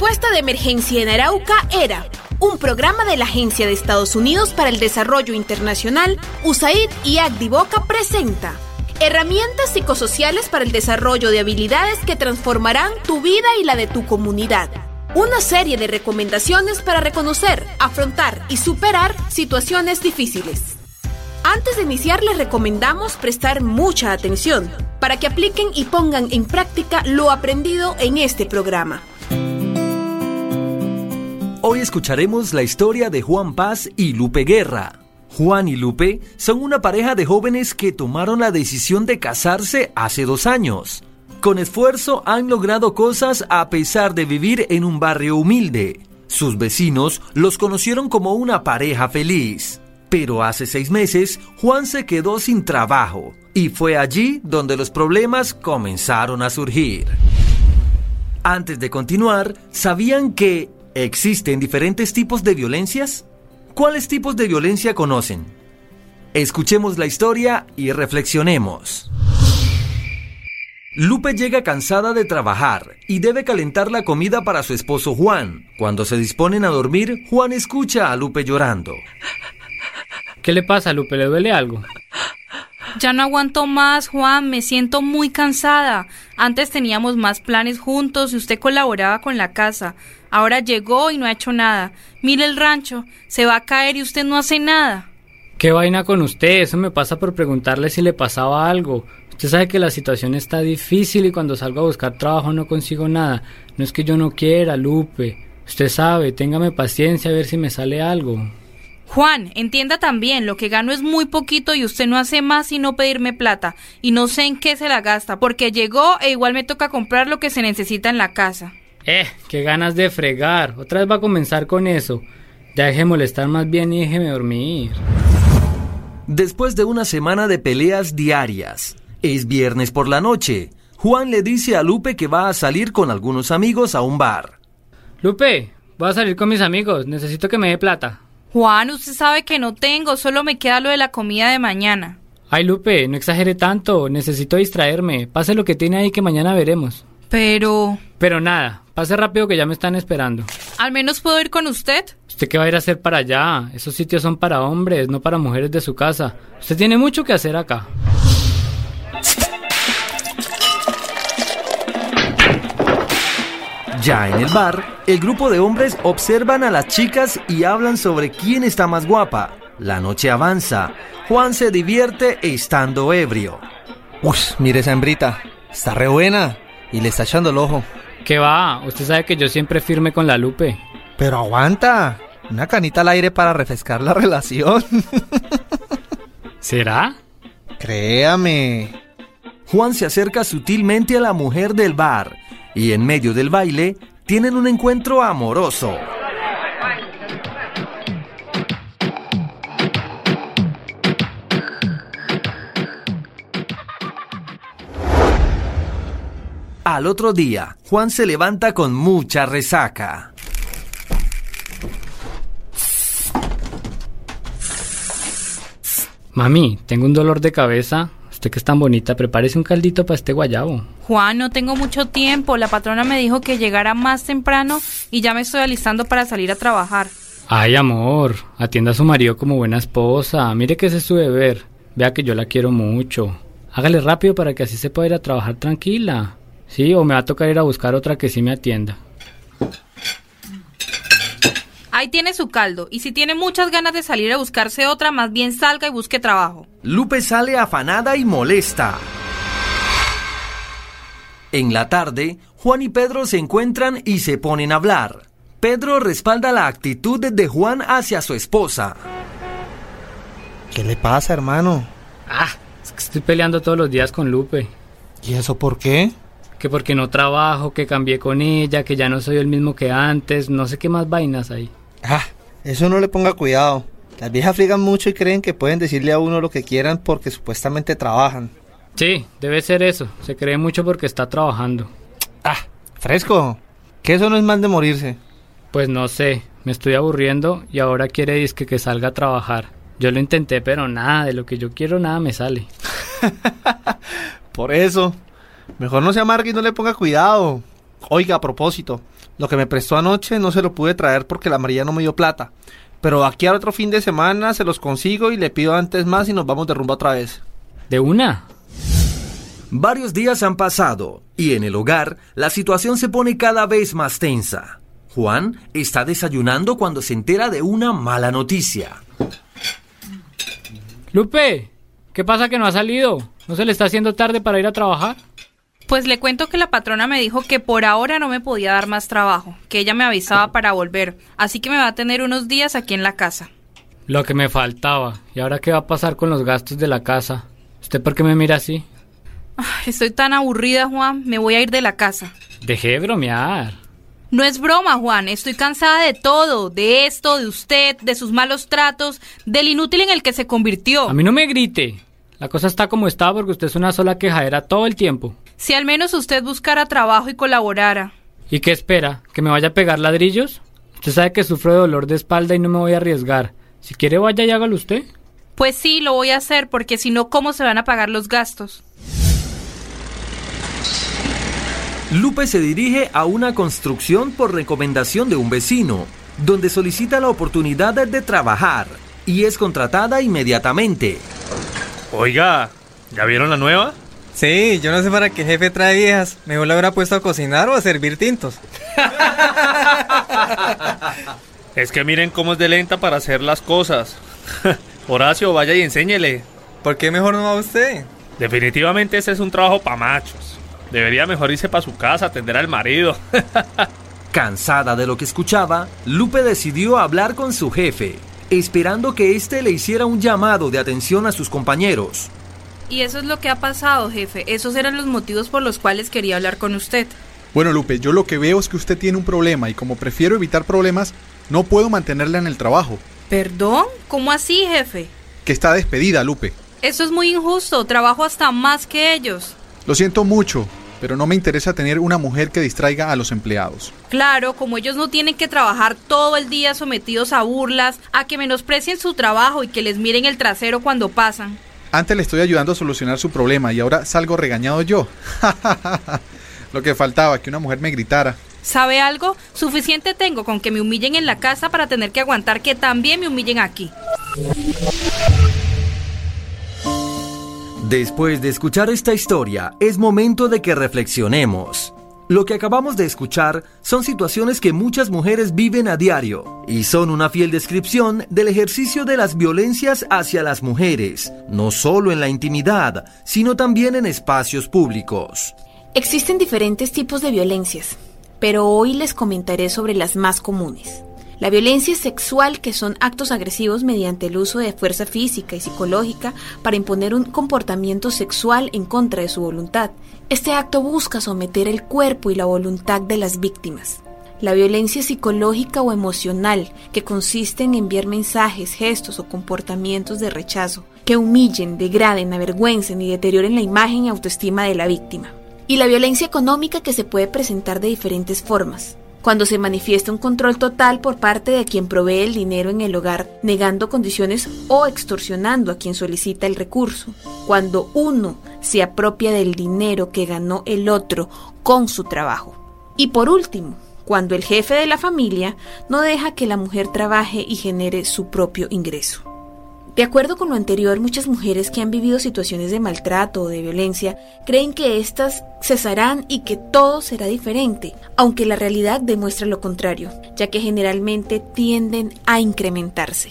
respuesta de emergencia en Arauca era un programa de la Agencia de Estados Unidos para el Desarrollo Internacional, USAID y Agdivoca presenta herramientas psicosociales para el desarrollo de habilidades que transformarán tu vida y la de tu comunidad. Una serie de recomendaciones para reconocer, afrontar y superar situaciones difíciles. Antes de iniciar les recomendamos prestar mucha atención para que apliquen y pongan en práctica lo aprendido en este programa. Hoy escucharemos la historia de Juan Paz y Lupe Guerra. Juan y Lupe son una pareja de jóvenes que tomaron la decisión de casarse hace dos años. Con esfuerzo han logrado cosas a pesar de vivir en un barrio humilde. Sus vecinos los conocieron como una pareja feliz. Pero hace seis meses Juan se quedó sin trabajo y fue allí donde los problemas comenzaron a surgir. Antes de continuar, ¿sabían que ¿Existen diferentes tipos de violencias? ¿Cuáles tipos de violencia conocen? Escuchemos la historia y reflexionemos. Lupe llega cansada de trabajar y debe calentar la comida para su esposo Juan. Cuando se disponen a dormir, Juan escucha a Lupe llorando. ¿Qué le pasa, Lupe? ¿Le duele algo? Ya no aguanto más, Juan, me siento muy cansada. Antes teníamos más planes juntos y usted colaboraba con la casa. Ahora llegó y no ha hecho nada. Mire el rancho, se va a caer y usted no hace nada. ¿Qué vaina con usted? Eso me pasa por preguntarle si le pasaba algo. Usted sabe que la situación está difícil y cuando salgo a buscar trabajo no consigo nada. No es que yo no quiera, Lupe. Usted sabe, téngame paciencia a ver si me sale algo. Juan, entienda también, lo que gano es muy poquito y usted no hace más sino pedirme plata, y no sé en qué se la gasta, porque llegó e igual me toca comprar lo que se necesita en la casa. Eh, qué ganas de fregar. Otra vez va a comenzar con eso. Ya deje molestar más bien y déjeme dormir. Después de una semana de peleas diarias, es viernes por la noche. Juan le dice a Lupe que va a salir con algunos amigos a un bar. Lupe, voy a salir con mis amigos. Necesito que me dé plata. Juan, usted sabe que no tengo, solo me queda lo de la comida de mañana. Ay, Lupe, no exagere tanto. Necesito distraerme. Pase lo que tiene ahí que mañana veremos. Pero... Pero nada, pase rápido que ya me están esperando. ¿Al menos puedo ir con usted? ¿Usted qué va a ir a hacer para allá? Esos sitios son para hombres, no para mujeres de su casa. Usted tiene mucho que hacer acá. Ya en el bar, el grupo de hombres observan a las chicas y hablan sobre quién está más guapa. La noche avanza. Juan se divierte estando ebrio. Uy, mire esa hembrita. Está re buena y le está echando el ojo. ¿Qué va? Usted sabe que yo siempre firme con la Lupe. Pero aguanta. Una canita al aire para refrescar la relación. ¿Será? Créame. Juan se acerca sutilmente a la mujer del bar y en medio del baile tienen un encuentro amoroso. Al otro día, Juan se levanta con mucha resaca. Mami, tengo un dolor de cabeza. Usted que es tan bonita, prepárese un caldito para este guayabo. Juan, no tengo mucho tiempo. La patrona me dijo que llegara más temprano y ya me estoy alistando para salir a trabajar. Ay, amor, atienda a su marido como buena esposa. Mire que ese es su deber. Vea que yo la quiero mucho. Hágale rápido para que así se pueda ir a trabajar tranquila. Sí, o me va a tocar ir a buscar otra que sí me atienda. Ahí tiene su caldo, y si tiene muchas ganas de salir a buscarse otra, más bien salga y busque trabajo. Lupe sale afanada y molesta. En la tarde, Juan y Pedro se encuentran y se ponen a hablar. Pedro respalda la actitud de Juan hacia su esposa. ¿Qué le pasa, hermano? Ah, es que estoy peleando todos los días con Lupe. ¿Y eso por qué? Que porque no trabajo, que cambié con ella, que ya no soy el mismo que antes, no sé qué más vainas hay. Ah, eso no le ponga cuidado. Las viejas friegan mucho y creen que pueden decirle a uno lo que quieran porque supuestamente trabajan. Sí, debe ser eso. Se cree mucho porque está trabajando. Ah, fresco. Que eso no es mal de morirse. Pues no sé, me estoy aburriendo y ahora quiere disque que salga a trabajar. Yo lo intenté, pero nada, de lo que yo quiero nada me sale. Por eso. Mejor no se amargue y no le ponga cuidado. Oiga, a propósito, Lo que me prestó anoche no se lo pude traer porque la María no me dio plata. Pero aquí al otro fin de semana se los consigo y le pido antes más y nos vamos de rumbo otra vez. ¿De una? Varios días han pasado y en el hogar la situación se pone cada vez más tensa. Juan está desayunando cuando se entera de una mala noticia. Lupe, ¿qué pasa que no ha salido? ¿No se le está haciendo tarde para ir a trabajar? Pues le cuento que la patrona me dijo que por ahora no me podía dar más trabajo, que ella me avisaba para volver, así que me va a tener unos días aquí en la casa. Lo que me faltaba. ¿Y ahora qué va a pasar con los gastos de la casa? ¿Usted por qué me mira así? estoy tan aburrida, Juan, me voy a ir de la casa. Dejé de bromear. No es broma, Juan, estoy cansada de todo, de esto, de usted, de sus malos tratos, del inútil en el que se convirtió. A mí no me grite. La cosa está como está porque usted es una sola quejadera todo el tiempo. Si al menos usted buscara trabajo y colaborara. ¿Y qué espera? ¿Que me vaya a pegar ladrillos? Usted sabe que sufro de dolor de espalda y no me voy a arriesgar. Si quiere vaya y hágalo usted. Pues sí, lo voy a hacer porque si no, ¿cómo se van a pagar los gastos? Lupe se dirige a una construcción por recomendación de un vecino, donde solicita la oportunidad de trabajar y es contratada inmediatamente. Oiga, ¿ya vieron la nueva? Sí, yo no sé para qué jefe trae viejas. Mejor la habrá puesto a cocinar o a servir tintos. es que miren cómo es de lenta para hacer las cosas. Horacio, vaya y enséñele. ¿Por qué mejor no va usted? Definitivamente ese es un trabajo para machos. Debería mejor irse para su casa, atender al marido. Cansada de lo que escuchaba, Lupe decidió hablar con su jefe, esperando que éste le hiciera un llamado de atención a sus compañeros. Y eso es lo que ha pasado, jefe. Esos eran los motivos por los cuales quería hablar con usted. Bueno, Lupe, yo lo que veo es que usted tiene un problema y como prefiero evitar problemas, no puedo mantenerla en el trabajo. ¿Perdón? ¿Cómo así, jefe? Que está despedida, Lupe. Eso es muy injusto. Trabajo hasta más que ellos. Lo siento mucho, pero no me interesa tener una mujer que distraiga a los empleados. Claro, como ellos no tienen que trabajar todo el día sometidos a burlas, a que menosprecien su trabajo y que les miren el trasero cuando pasan. Antes le estoy ayudando a solucionar su problema y ahora salgo regañado yo. Lo que faltaba, que una mujer me gritara. ¿Sabe algo? Suficiente tengo con que me humillen en la casa para tener que aguantar que también me humillen aquí. Después de escuchar esta historia, es momento de que reflexionemos. Lo que acabamos de escuchar son situaciones que muchas mujeres viven a diario y son una fiel descripción del ejercicio de las violencias hacia las mujeres, no solo en la intimidad, sino también en espacios públicos. Existen diferentes tipos de violencias, pero hoy les comentaré sobre las más comunes. La violencia sexual, que son actos agresivos mediante el uso de fuerza física y psicológica para imponer un comportamiento sexual en contra de su voluntad. Este acto busca someter el cuerpo y la voluntad de las víctimas. La violencia psicológica o emocional, que consiste en enviar mensajes, gestos o comportamientos de rechazo, que humillen, degraden, avergüencen y deterioren la imagen y autoestima de la víctima. Y la violencia económica que se puede presentar de diferentes formas, cuando se manifiesta un control total por parte de quien provee el dinero en el hogar, negando condiciones o extorsionando a quien solicita el recurso, cuando uno se apropia del dinero que ganó el otro con su trabajo. Y por último, cuando el jefe de la familia no deja que la mujer trabaje y genere su propio ingreso. De acuerdo con lo anterior, muchas mujeres que han vivido situaciones de maltrato o de violencia creen que éstas cesarán y que todo será diferente, aunque la realidad demuestra lo contrario, ya que generalmente tienden a incrementarse.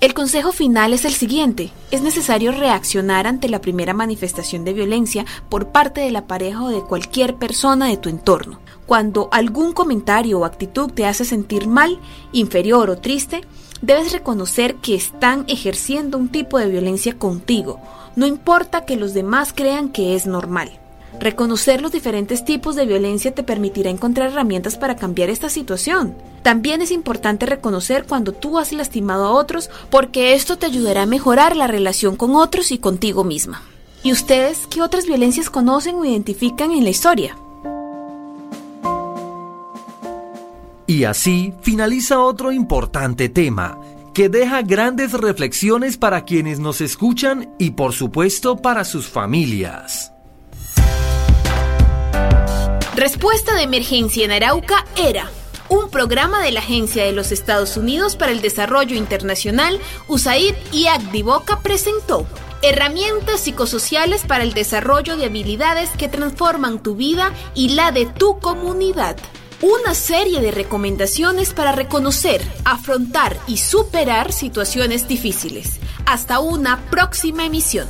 El consejo final es el siguiente. Es necesario reaccionar ante la primera manifestación de violencia por parte de la pareja o de cualquier persona de tu entorno. Cuando algún comentario o actitud te hace sentir mal, inferior o triste, debes reconocer que están ejerciendo un tipo de violencia contigo, no importa que los demás crean que es normal. Reconocer los diferentes tipos de violencia te permitirá encontrar herramientas para cambiar esta situación. También es importante reconocer cuando tú has lastimado a otros porque esto te ayudará a mejorar la relación con otros y contigo misma. ¿Y ustedes qué otras violencias conocen o identifican en la historia? Y así finaliza otro importante tema que deja grandes reflexiones para quienes nos escuchan y por supuesto para sus familias. Respuesta de emergencia en Arauca era un programa de la Agencia de los Estados Unidos para el Desarrollo Internacional, USAID y Agdivoca presentó herramientas psicosociales para el desarrollo de habilidades que transforman tu vida y la de tu comunidad. Una serie de recomendaciones para reconocer, afrontar y superar situaciones difíciles. Hasta una próxima emisión.